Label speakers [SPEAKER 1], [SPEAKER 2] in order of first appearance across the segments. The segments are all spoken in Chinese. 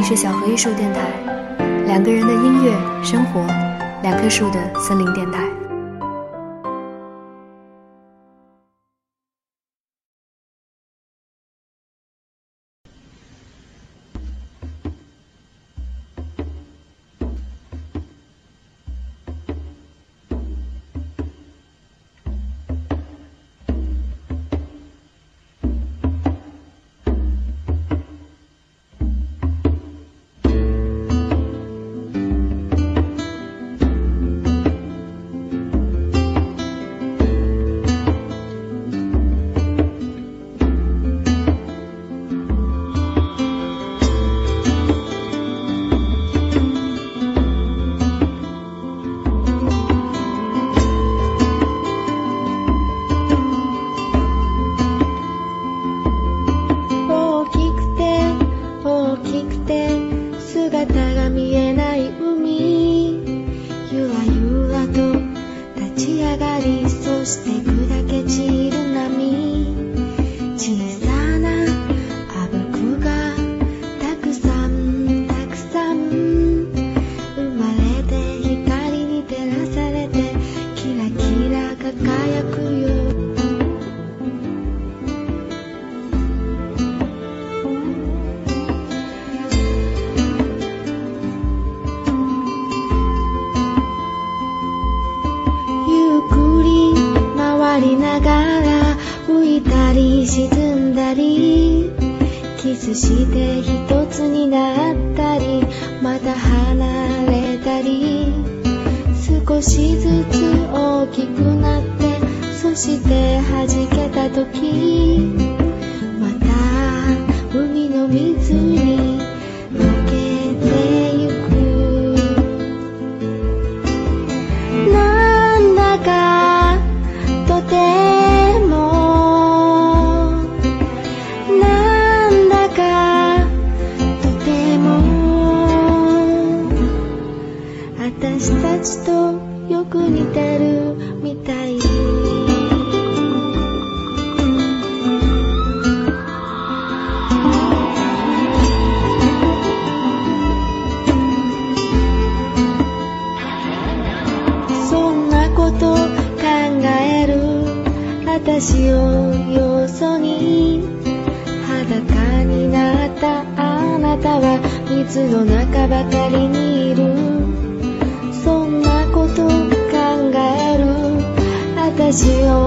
[SPEAKER 1] 你是小荷艺术电台，两个人的音乐生活，两棵树的森林电台。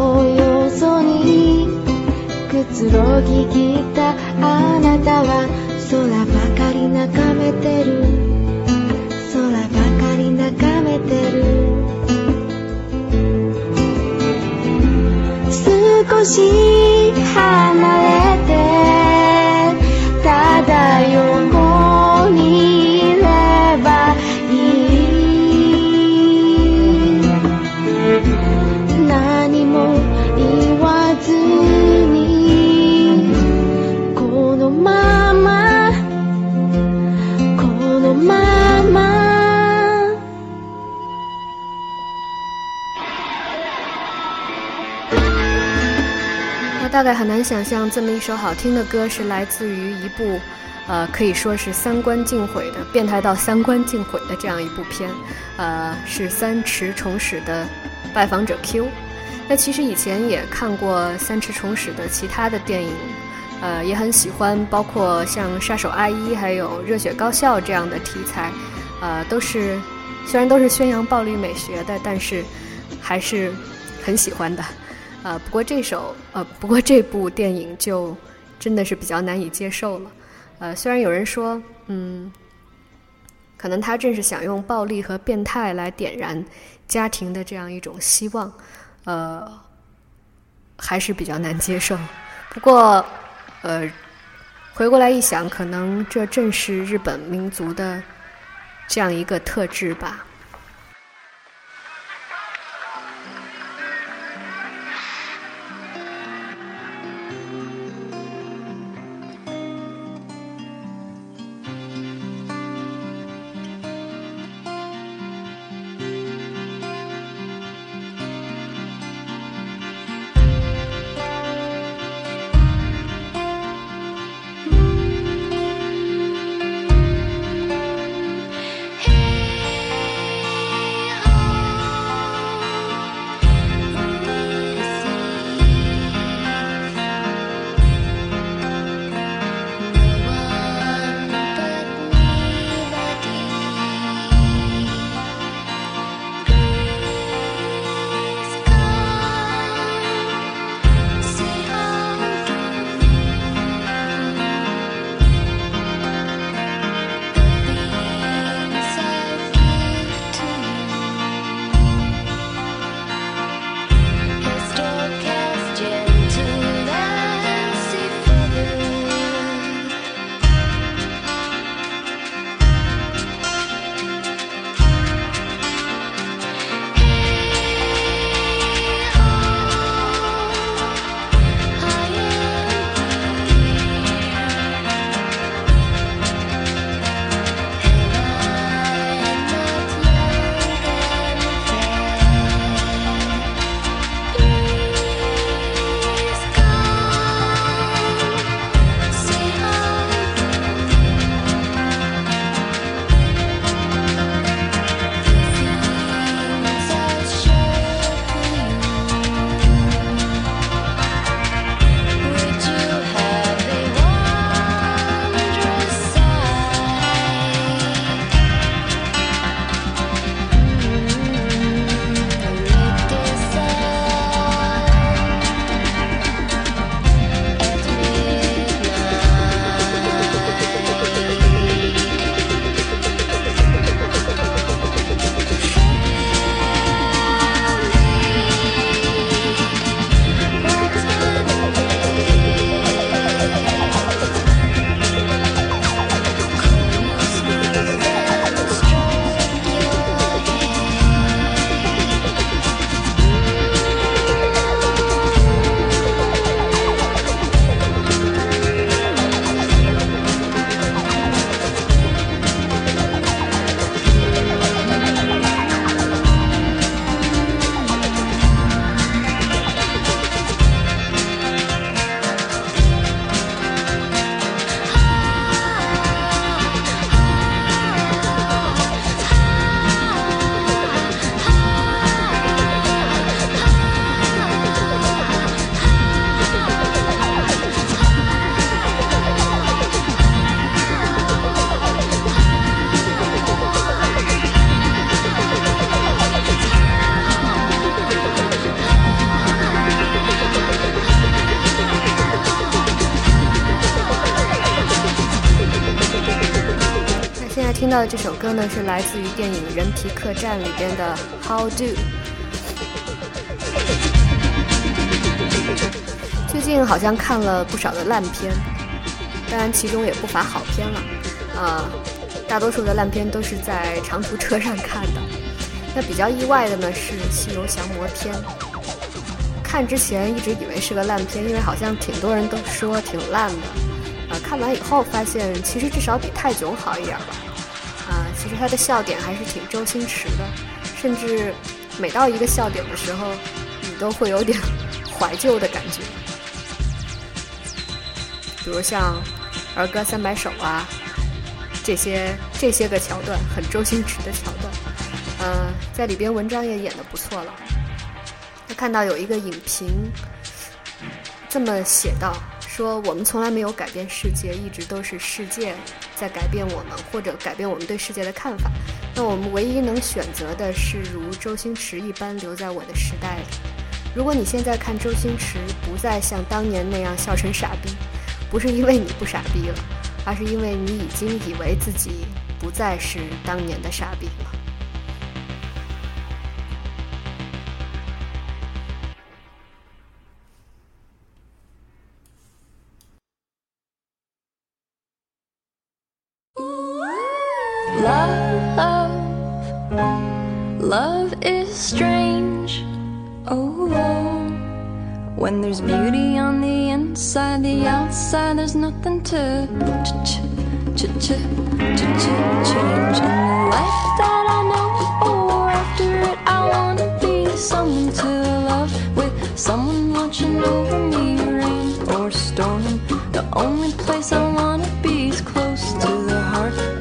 [SPEAKER 2] 私をよそにくつろぎきったあなたは空ばかり眺めてる。空ばかり眺めてる。少し離れてただ横
[SPEAKER 1] 大概很难想象，这么一首好听的歌是来自于一部，呃，可以说是三观尽毁的、变态到三观尽毁的这样一部片，呃，是三池崇史的《拜访者 Q》。那其实以前也看过三池崇史的其他的电影，呃，也很喜欢，包括像《杀手阿一》还有《热血高校》这样的题材，呃，都是虽然都是宣扬暴力美学的，但是还是很喜欢的。呃，不过这首呃，不过这部电影就真的是比较难以接受了。呃，虽然有人说，嗯，可能他正是想用暴力和变态来点燃家庭的这样一种希望，呃，还是比较难接受。不过，呃，回过来一想，可能这正是日本民族的这样一个特质吧。到的这首歌呢，是来自于电影《人皮客栈》里边的《How Do》。最近好像看了不少的烂片，当然其中也不乏好片了。啊，大多数的烂片都是在长途车上看的。那比较意外的呢是《西游降魔篇》。看之前一直以为是个烂片，因为好像挺多人都说挺烂的。呃，看完以后发现其实至少比泰囧好一点吧。啊，其实它的笑点还是挺周星驰的，甚至每到一个笑点的时候，你都会有点怀旧的感觉。比如像儿歌三百首啊，这些这些个桥段很周星驰的桥段。呃，在里边文章也演得不错了。他看到有一个影评这么写道：说我们从来没有改变世界，一直都是世界在改变我们，或者改变我们对世界的看法。那我们唯一能选择的是如周星驰一般留在我的时代里。如果你现在看周星驰，不再像当年那样笑成傻逼，不是因为你不傻逼了，而是因为你已经以为自己不再是当年的傻逼了。
[SPEAKER 3] Love is strange. Oh, oh, when there's beauty on the inside, the outside there's nothing to ch ch ch ch ch ch change. In the life that I know, or after it, I wanna be someone to love with someone watching over me, rain or storm. The only place I wanna be is close to the heart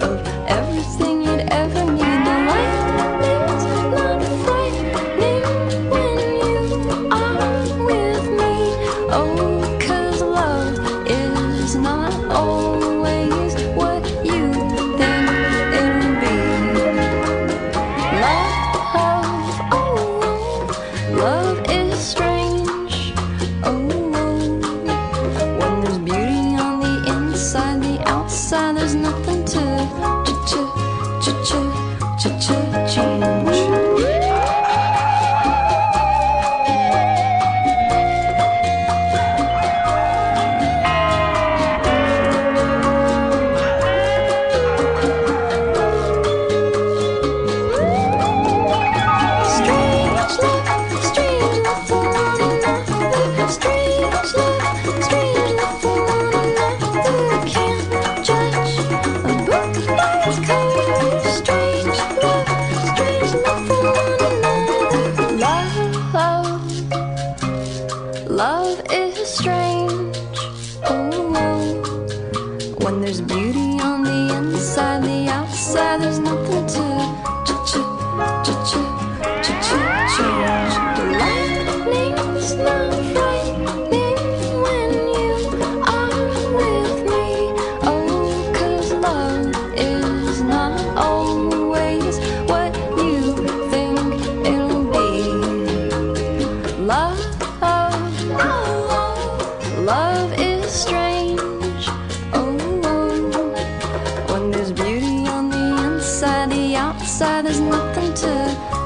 [SPEAKER 3] by the outside, there's nothing to,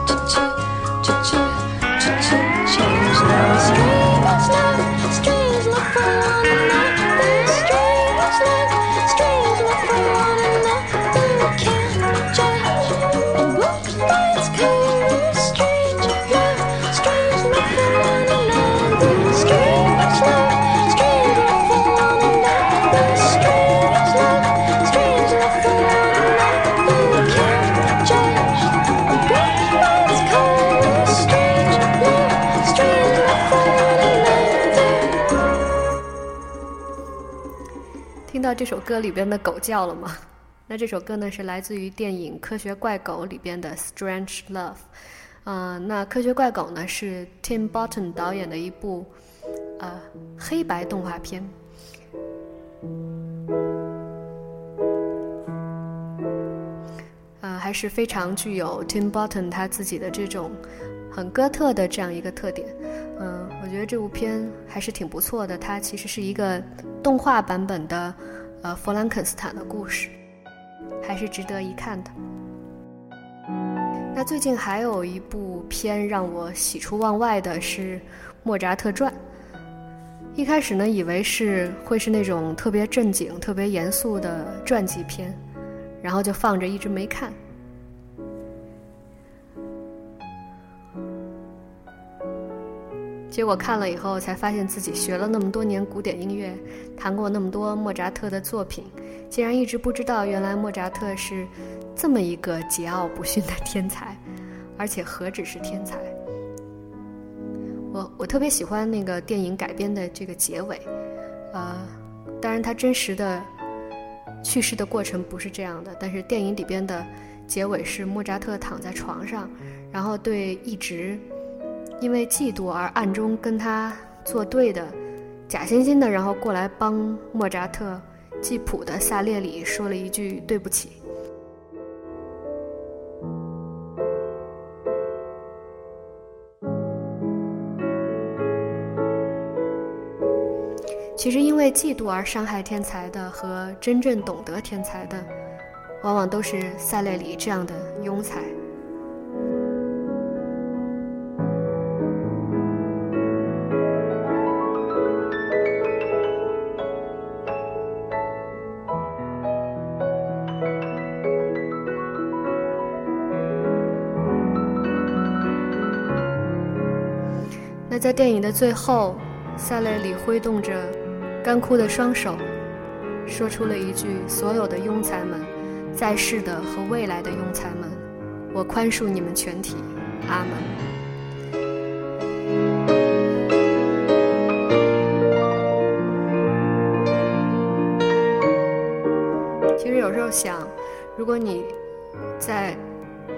[SPEAKER 3] to, to,
[SPEAKER 1] to, to. 这首歌里边的狗叫了吗？那这首歌呢是来自于电影《科学怪狗》里边的《Strange Love》。啊，那《科学怪狗》呢是 Tim Burton 导演的一部呃黑白动画片。呃，还是非常具有 Tim Burton 他自己的这种很哥特的这样一个特点。嗯、我觉得这部片还是挺不错的。它其实是一个动画版本的呃弗兰肯斯坦的故事，还是值得一看的。那最近还有一部片让我喜出望外的是《莫扎特传》。一开始呢，以为是会是那种特别正经、特别严肃的传记片，然后就放着一直没看。结果看了以后，才发现自己学了那么多年古典音乐，弹过那么多莫扎特的作品，竟然一直不知道原来莫扎特是这么一个桀骜不驯的天才，而且何止是天才。我我特别喜欢那个电影改编的这个结尾，呃，当然他真实的去世的过程不是这样的，但是电影里边的结尾是莫扎特躺在床上，然后对一直。因为嫉妒而暗中跟他作对的，假惺惺的，然后过来帮莫扎特记谱的萨列里说了一句对不起。其实，因为嫉妒而伤害天才的和真正懂得天才的，往往都是萨列里这样的庸才。在电影的最后，萨雷里挥动着干枯的双手，说出了一句：“所有的庸才们，在世的和未来的庸才们，我宽恕你们全体，阿门。”其实有时候想，如果你在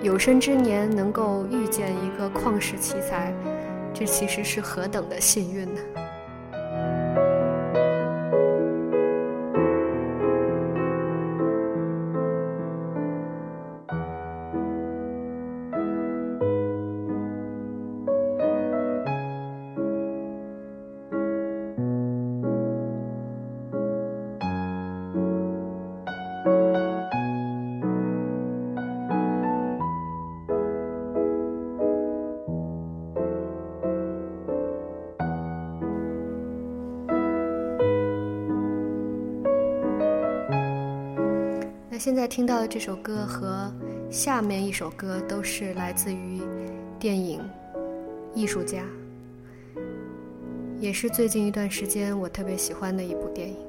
[SPEAKER 1] 有生之年能够遇见一个旷世奇才，这其实是何等的幸运呢？听到的这首歌和下面一首歌都是来自于电影《艺术家》，也是最近一段时间我特别喜欢的一部电影。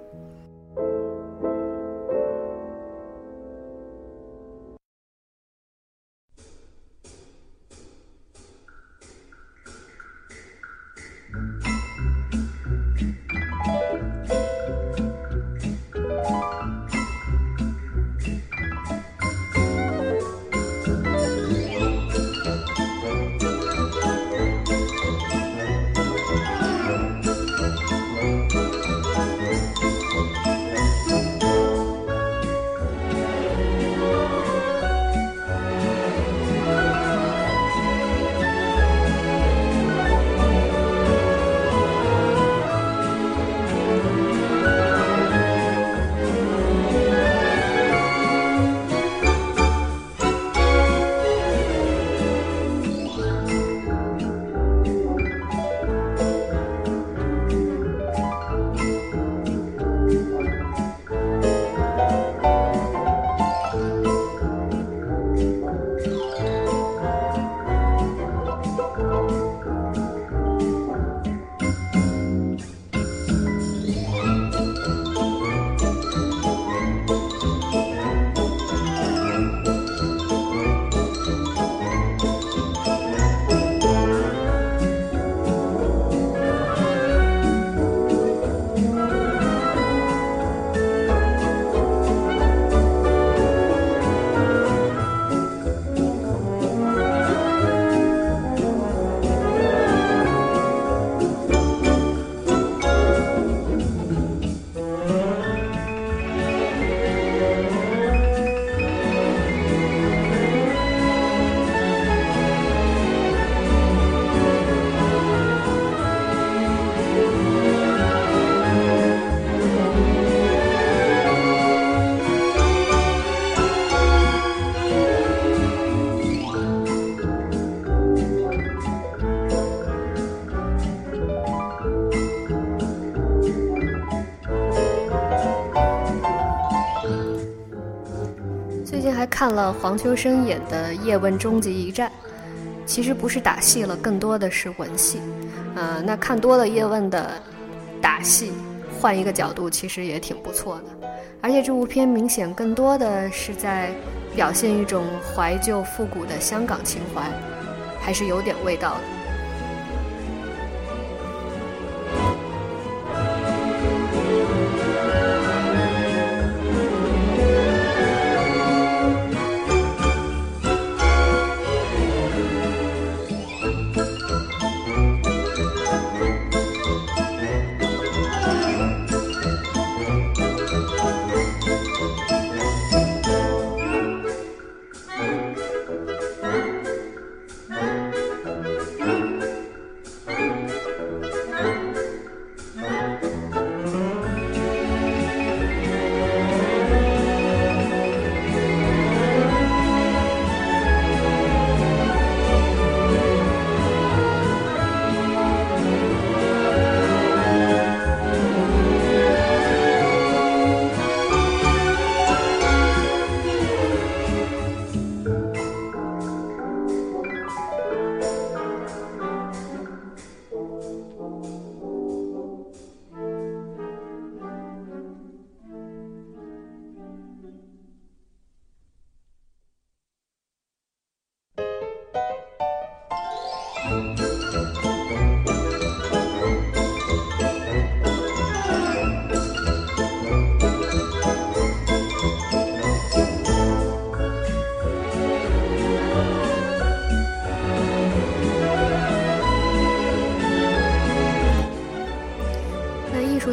[SPEAKER 1] 最近还看了黄秋生演的《叶问终极一战》，其实不是打戏了，更多的是文戏。呃，那看多了叶问的打戏，换一个角度，其实也挺不错的。而且这部片明显更多的是在表现一种怀旧复古的香港情怀，还是有点味道的。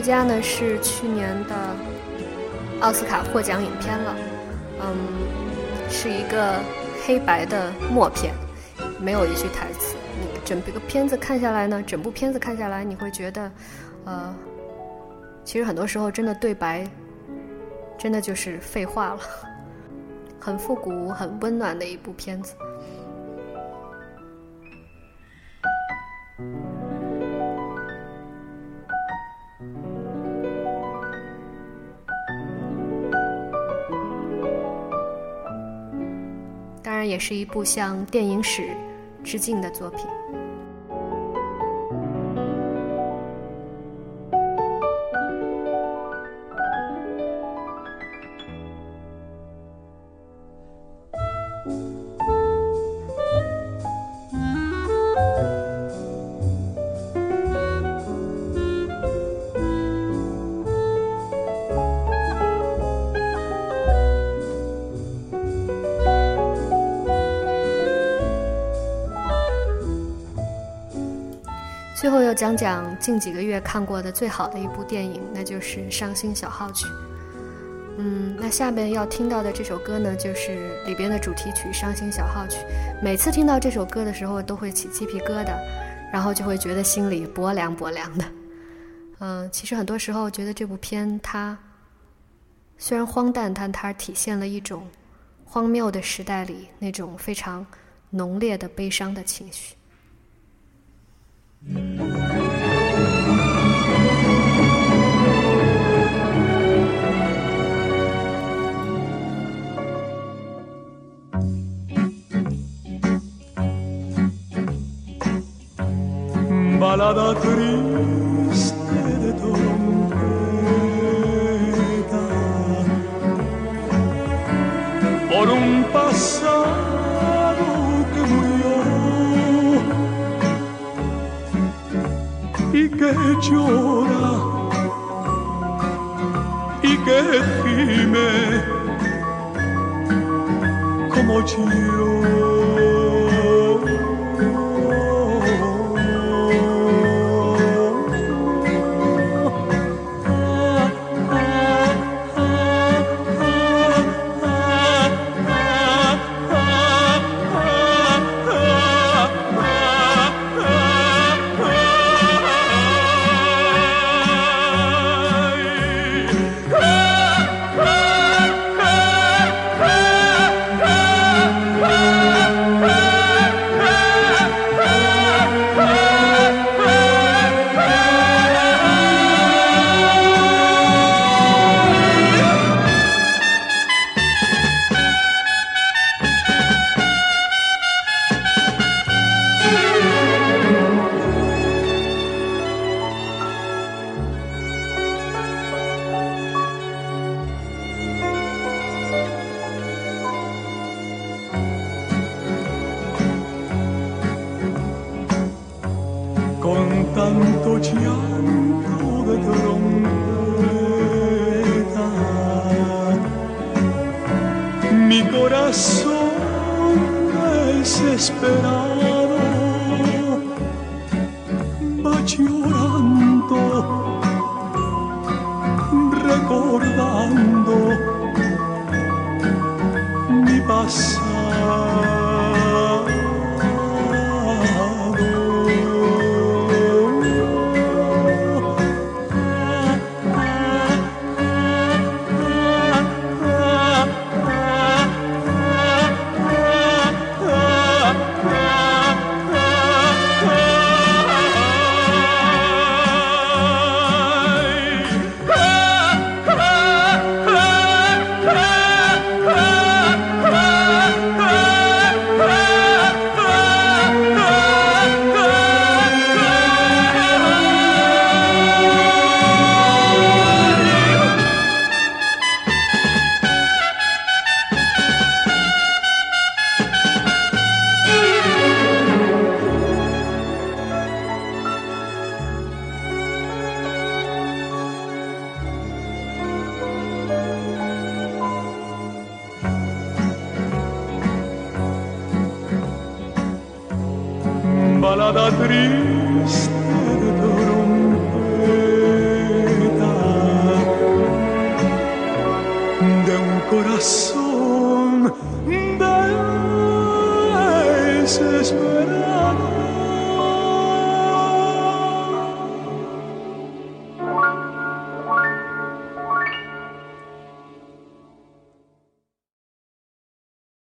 [SPEAKER 1] 家呢是去年的奥斯卡获奖影片了，嗯，是一个黑白的默片，没有一句台词。你整个片子看下来呢，整部片子看下来，你会觉得，呃，其实很多时候真的对白，真的就是废话了，很复古、很温暖的一部片子。也是一部向电影史致敬的作品。讲讲近几个月看过的最好的一部电影，那就是《伤心小号曲》。嗯，那下面要听到的这首歌呢，就是里边的主题曲《伤心小号曲》。每次听到这首歌的时候，都会起鸡皮疙瘩，然后就会觉得心里薄凉薄凉的。嗯，其实很多时候觉得这部片它虽然荒诞，但它体现了一种荒谬的时代里那种非常浓烈的悲伤的情绪。
[SPEAKER 4] Balada triste de trompeta. Por un pasado que murió y que llora y que gime como yo